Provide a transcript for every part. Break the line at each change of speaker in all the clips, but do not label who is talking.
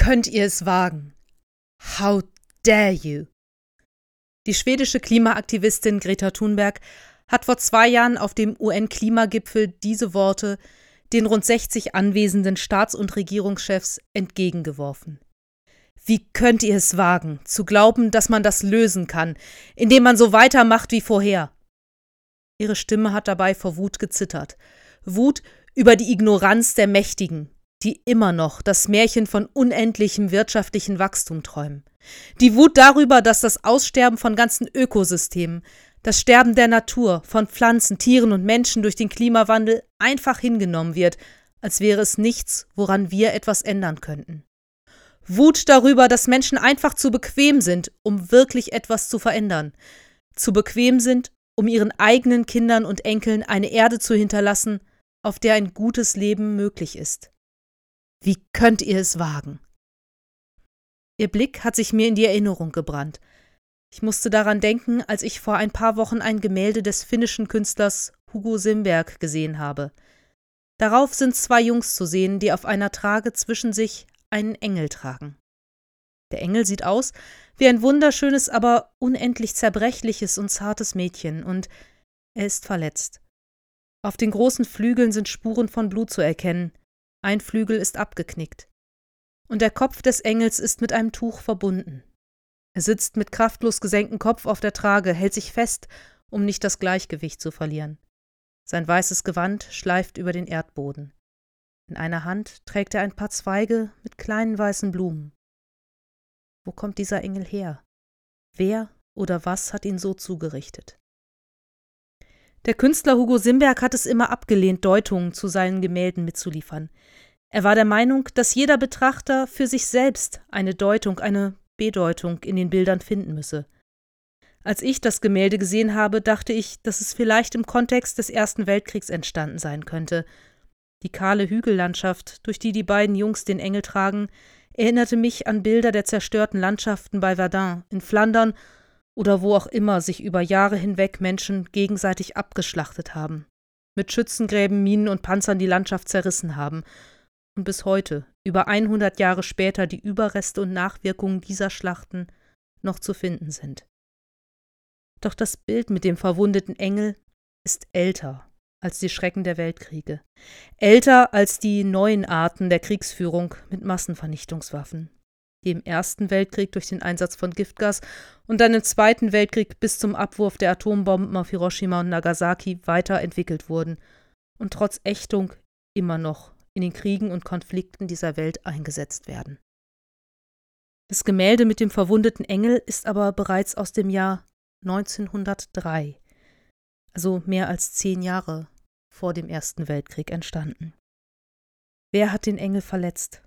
könnt ihr es wagen? How dare you? Die schwedische Klimaaktivistin Greta Thunberg hat vor zwei Jahren auf dem UN-Klimagipfel diese Worte den rund 60 anwesenden Staats- und Regierungschefs entgegengeworfen. Wie könnt ihr es wagen, zu glauben, dass man das lösen kann, indem man so weitermacht wie vorher? Ihre Stimme hat dabei vor Wut gezittert. Wut über die Ignoranz der Mächtigen, die immer noch das Märchen von unendlichem wirtschaftlichen Wachstum träumen. Die Wut darüber, dass das Aussterben von ganzen Ökosystemen, das Sterben der Natur, von Pflanzen, Tieren und Menschen durch den Klimawandel einfach hingenommen wird, als wäre es nichts, woran wir etwas ändern könnten. Wut darüber, dass Menschen einfach zu bequem sind, um wirklich etwas zu verändern, zu bequem sind, um ihren eigenen Kindern und Enkeln eine Erde zu hinterlassen, auf der ein gutes Leben möglich ist. Wie könnt ihr es wagen? Ihr Blick hat sich mir in die Erinnerung gebrannt. Ich musste daran denken, als ich vor ein paar Wochen ein Gemälde des finnischen Künstlers Hugo Simberg gesehen habe. Darauf sind zwei Jungs zu sehen, die auf einer Trage zwischen sich einen Engel tragen. Der Engel sieht aus wie ein wunderschönes, aber unendlich zerbrechliches und zartes Mädchen, und er ist verletzt. Auf den großen Flügeln sind Spuren von Blut zu erkennen, ein Flügel ist abgeknickt. Und der Kopf des Engels ist mit einem Tuch verbunden. Er sitzt mit kraftlos gesenktem Kopf auf der Trage, hält sich fest, um nicht das Gleichgewicht zu verlieren. Sein weißes Gewand schleift über den Erdboden. In einer Hand trägt er ein paar Zweige mit kleinen weißen Blumen. Wo kommt dieser Engel her? Wer oder was hat ihn so zugerichtet? Der Künstler Hugo Simberg hat es immer abgelehnt, Deutungen zu seinen Gemälden mitzuliefern. Er war der Meinung, dass jeder Betrachter für sich selbst eine Deutung, eine Bedeutung in den Bildern finden müsse. Als ich das Gemälde gesehen habe, dachte ich, dass es vielleicht im Kontext des Ersten Weltkriegs entstanden sein könnte. Die kahle Hügellandschaft, durch die die beiden Jungs den Engel tragen, erinnerte mich an Bilder der zerstörten Landschaften bei Verdun, in Flandern oder wo auch immer sich über Jahre hinweg Menschen gegenseitig abgeschlachtet haben, mit Schützengräben, Minen und Panzern die Landschaft zerrissen haben und bis heute, über 100 Jahre später, die Überreste und Nachwirkungen dieser Schlachten noch zu finden sind. Doch das Bild mit dem verwundeten Engel ist älter als die Schrecken der Weltkriege, älter als die neuen Arten der Kriegsführung mit Massenvernichtungswaffen, die im Ersten Weltkrieg durch den Einsatz von Giftgas und dann im Zweiten Weltkrieg bis zum Abwurf der Atombomben auf Hiroshima und Nagasaki weiterentwickelt wurden und trotz Ächtung immer noch in den Kriegen und Konflikten dieser Welt eingesetzt werden. Das Gemälde mit dem verwundeten Engel ist aber bereits aus dem Jahr 1903, also mehr als zehn Jahre vor dem Ersten Weltkrieg entstanden. Wer hat den Engel verletzt?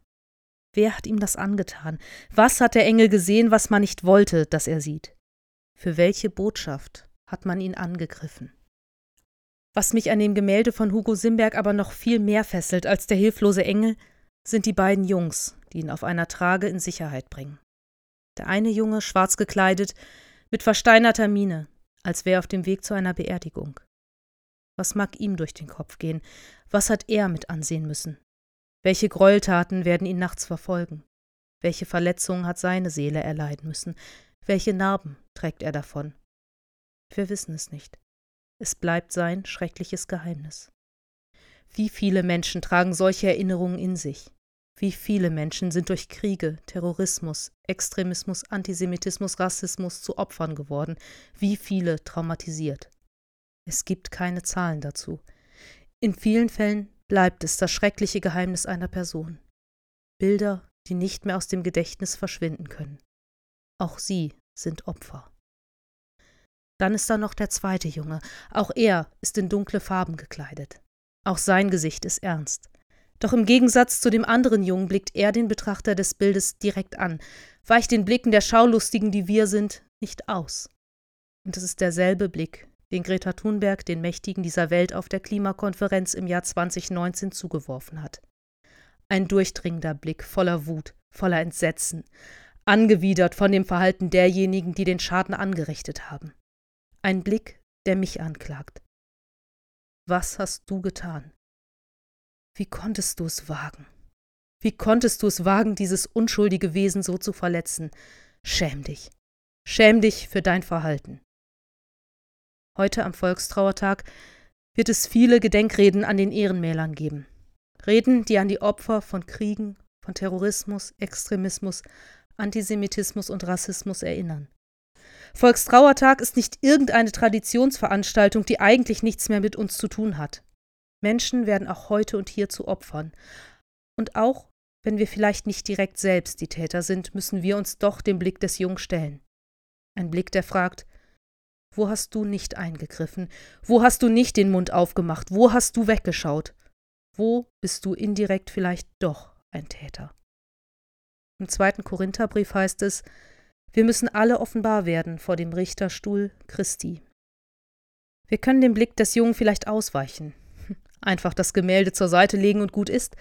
Wer hat ihm das angetan? Was hat der Engel gesehen, was man nicht wollte, dass er sieht? Für welche Botschaft hat man ihn angegriffen? Was mich an dem Gemälde von Hugo Simberg aber noch viel mehr fesselt als der hilflose Engel, sind die beiden Jungs, die ihn auf einer Trage in Sicherheit bringen. Der eine Junge, schwarz gekleidet, mit versteinerter Miene, als wäre auf dem Weg zu einer Beerdigung. Was mag ihm durch den Kopf gehen? Was hat er mit ansehen müssen? Welche Gräueltaten werden ihn nachts verfolgen? Welche Verletzungen hat seine Seele erleiden müssen? Welche Narben trägt er davon? Wir wissen es nicht. Es bleibt sein schreckliches Geheimnis. Wie viele Menschen tragen solche Erinnerungen in sich? Wie viele Menschen sind durch Kriege, Terrorismus, Extremismus, Antisemitismus, Rassismus zu Opfern geworden? Wie viele traumatisiert? Es gibt keine Zahlen dazu. In vielen Fällen bleibt es das schreckliche Geheimnis einer Person. Bilder, die nicht mehr aus dem Gedächtnis verschwinden können. Auch sie sind Opfer. Dann ist da noch der zweite Junge. Auch er ist in dunkle Farben gekleidet. Auch sein Gesicht ist ernst. Doch im Gegensatz zu dem anderen Jungen blickt er den Betrachter des Bildes direkt an, weicht den Blicken der Schaulustigen, die wir sind, nicht aus. Und es ist derselbe Blick, den Greta Thunberg den Mächtigen dieser Welt auf der Klimakonferenz im Jahr 2019 zugeworfen hat. Ein durchdringender Blick voller Wut, voller Entsetzen, angewidert von dem Verhalten derjenigen, die den Schaden angerichtet haben. Ein Blick, der mich anklagt. Was hast du getan? Wie konntest du es wagen? Wie konntest du es wagen, dieses unschuldige Wesen so zu verletzen? Schäm dich. Schäm dich für dein Verhalten. Heute am Volkstrauertag wird es viele Gedenkreden an den Ehrenmälern geben. Reden, die an die Opfer von Kriegen, von Terrorismus, Extremismus, Antisemitismus und Rassismus erinnern. Volkstrauertag ist nicht irgendeine Traditionsveranstaltung, die eigentlich nichts mehr mit uns zu tun hat. Menschen werden auch heute und hier zu Opfern. Und auch wenn wir vielleicht nicht direkt selbst die Täter sind, müssen wir uns doch dem Blick des Jungen stellen. Ein Blick, der fragt, wo hast du nicht eingegriffen? Wo hast du nicht den Mund aufgemacht? Wo hast du weggeschaut? Wo bist du indirekt vielleicht doch ein Täter? Im zweiten Korintherbrief heißt es, wir müssen alle offenbar werden vor dem Richterstuhl Christi. Wir können dem Blick des Jungen vielleicht ausweichen, einfach das Gemälde zur Seite legen und gut ist,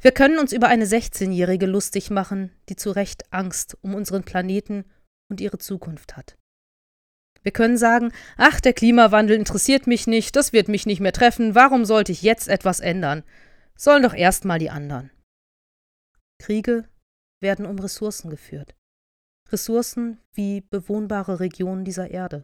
wir können uns über eine 16-Jährige lustig machen, die zu Recht Angst um unseren Planeten und ihre Zukunft hat. Wir können sagen, ach, der Klimawandel interessiert mich nicht, das wird mich nicht mehr treffen, warum sollte ich jetzt etwas ändern? Sollen doch erst mal die anderen. Kriege werden um Ressourcen geführt. Ressourcen wie bewohnbare Regionen dieser Erde.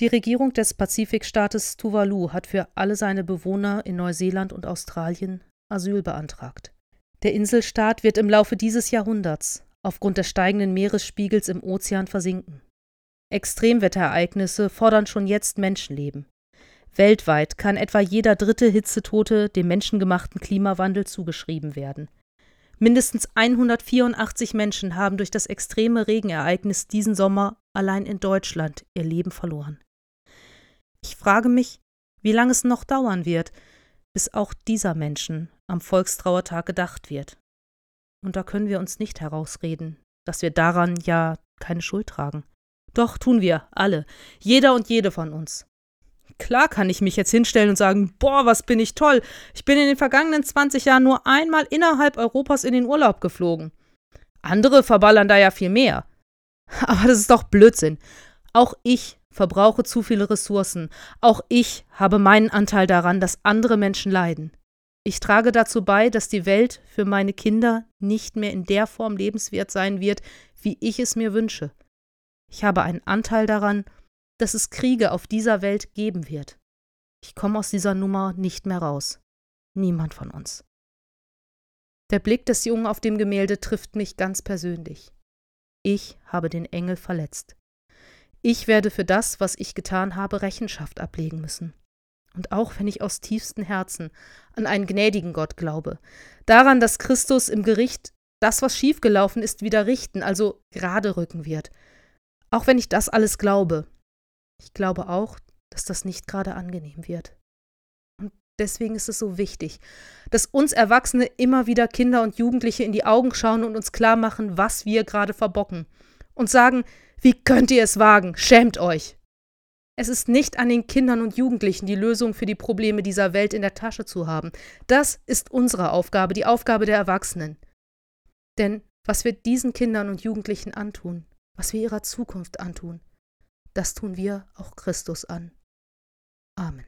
Die Regierung des Pazifikstaates Tuvalu hat für alle seine Bewohner in Neuseeland und Australien Asyl beantragt. Der Inselstaat wird im Laufe dieses Jahrhunderts aufgrund des steigenden Meeresspiegels im Ozean versinken. Extremwetterereignisse fordern schon jetzt Menschenleben. Weltweit kann etwa jeder dritte Hitzetote dem menschengemachten Klimawandel zugeschrieben werden. Mindestens 184 Menschen haben durch das extreme Regenereignis diesen Sommer allein in Deutschland ihr Leben verloren. Ich frage mich, wie lange es noch dauern wird, bis auch dieser Menschen am Volkstrauertag gedacht wird. Und da können wir uns nicht herausreden, dass wir daran ja keine Schuld tragen. Doch tun wir, alle, jeder und jede von uns. Klar kann ich mich jetzt hinstellen und sagen, boah, was bin ich toll. Ich bin in den vergangenen 20 Jahren nur einmal innerhalb Europas in den Urlaub geflogen. Andere verballern da ja viel mehr. Aber das ist doch Blödsinn. Auch ich verbrauche zu viele Ressourcen. Auch ich habe meinen Anteil daran, dass andere Menschen leiden. Ich trage dazu bei, dass die Welt für meine Kinder nicht mehr in der Form lebenswert sein wird, wie ich es mir wünsche. Ich habe einen Anteil daran, dass es Kriege auf dieser Welt geben wird. Ich komme aus dieser Nummer nicht mehr raus. Niemand von uns. Der Blick des Jungen auf dem Gemälde trifft mich ganz persönlich. Ich habe den Engel verletzt. Ich werde für das, was ich getan habe, Rechenschaft ablegen müssen. Und auch wenn ich aus tiefstem Herzen an einen gnädigen Gott glaube, daran, dass Christus im Gericht das, was schiefgelaufen ist, wieder richten, also gerade rücken wird. Auch wenn ich das alles glaube, ich glaube auch, dass das nicht gerade angenehm wird. Und deswegen ist es so wichtig, dass uns Erwachsene immer wieder Kinder und Jugendliche in die Augen schauen und uns klar machen, was wir gerade verbocken. Und sagen, wie könnt ihr es wagen? Schämt euch! Es ist nicht an den Kindern und Jugendlichen, die Lösung für die Probleme dieser Welt in der Tasche zu haben. Das ist unsere Aufgabe, die Aufgabe der Erwachsenen. Denn was wir diesen Kindern und Jugendlichen antun, was wir ihrer Zukunft antun, das tun wir auch Christus an. Amen.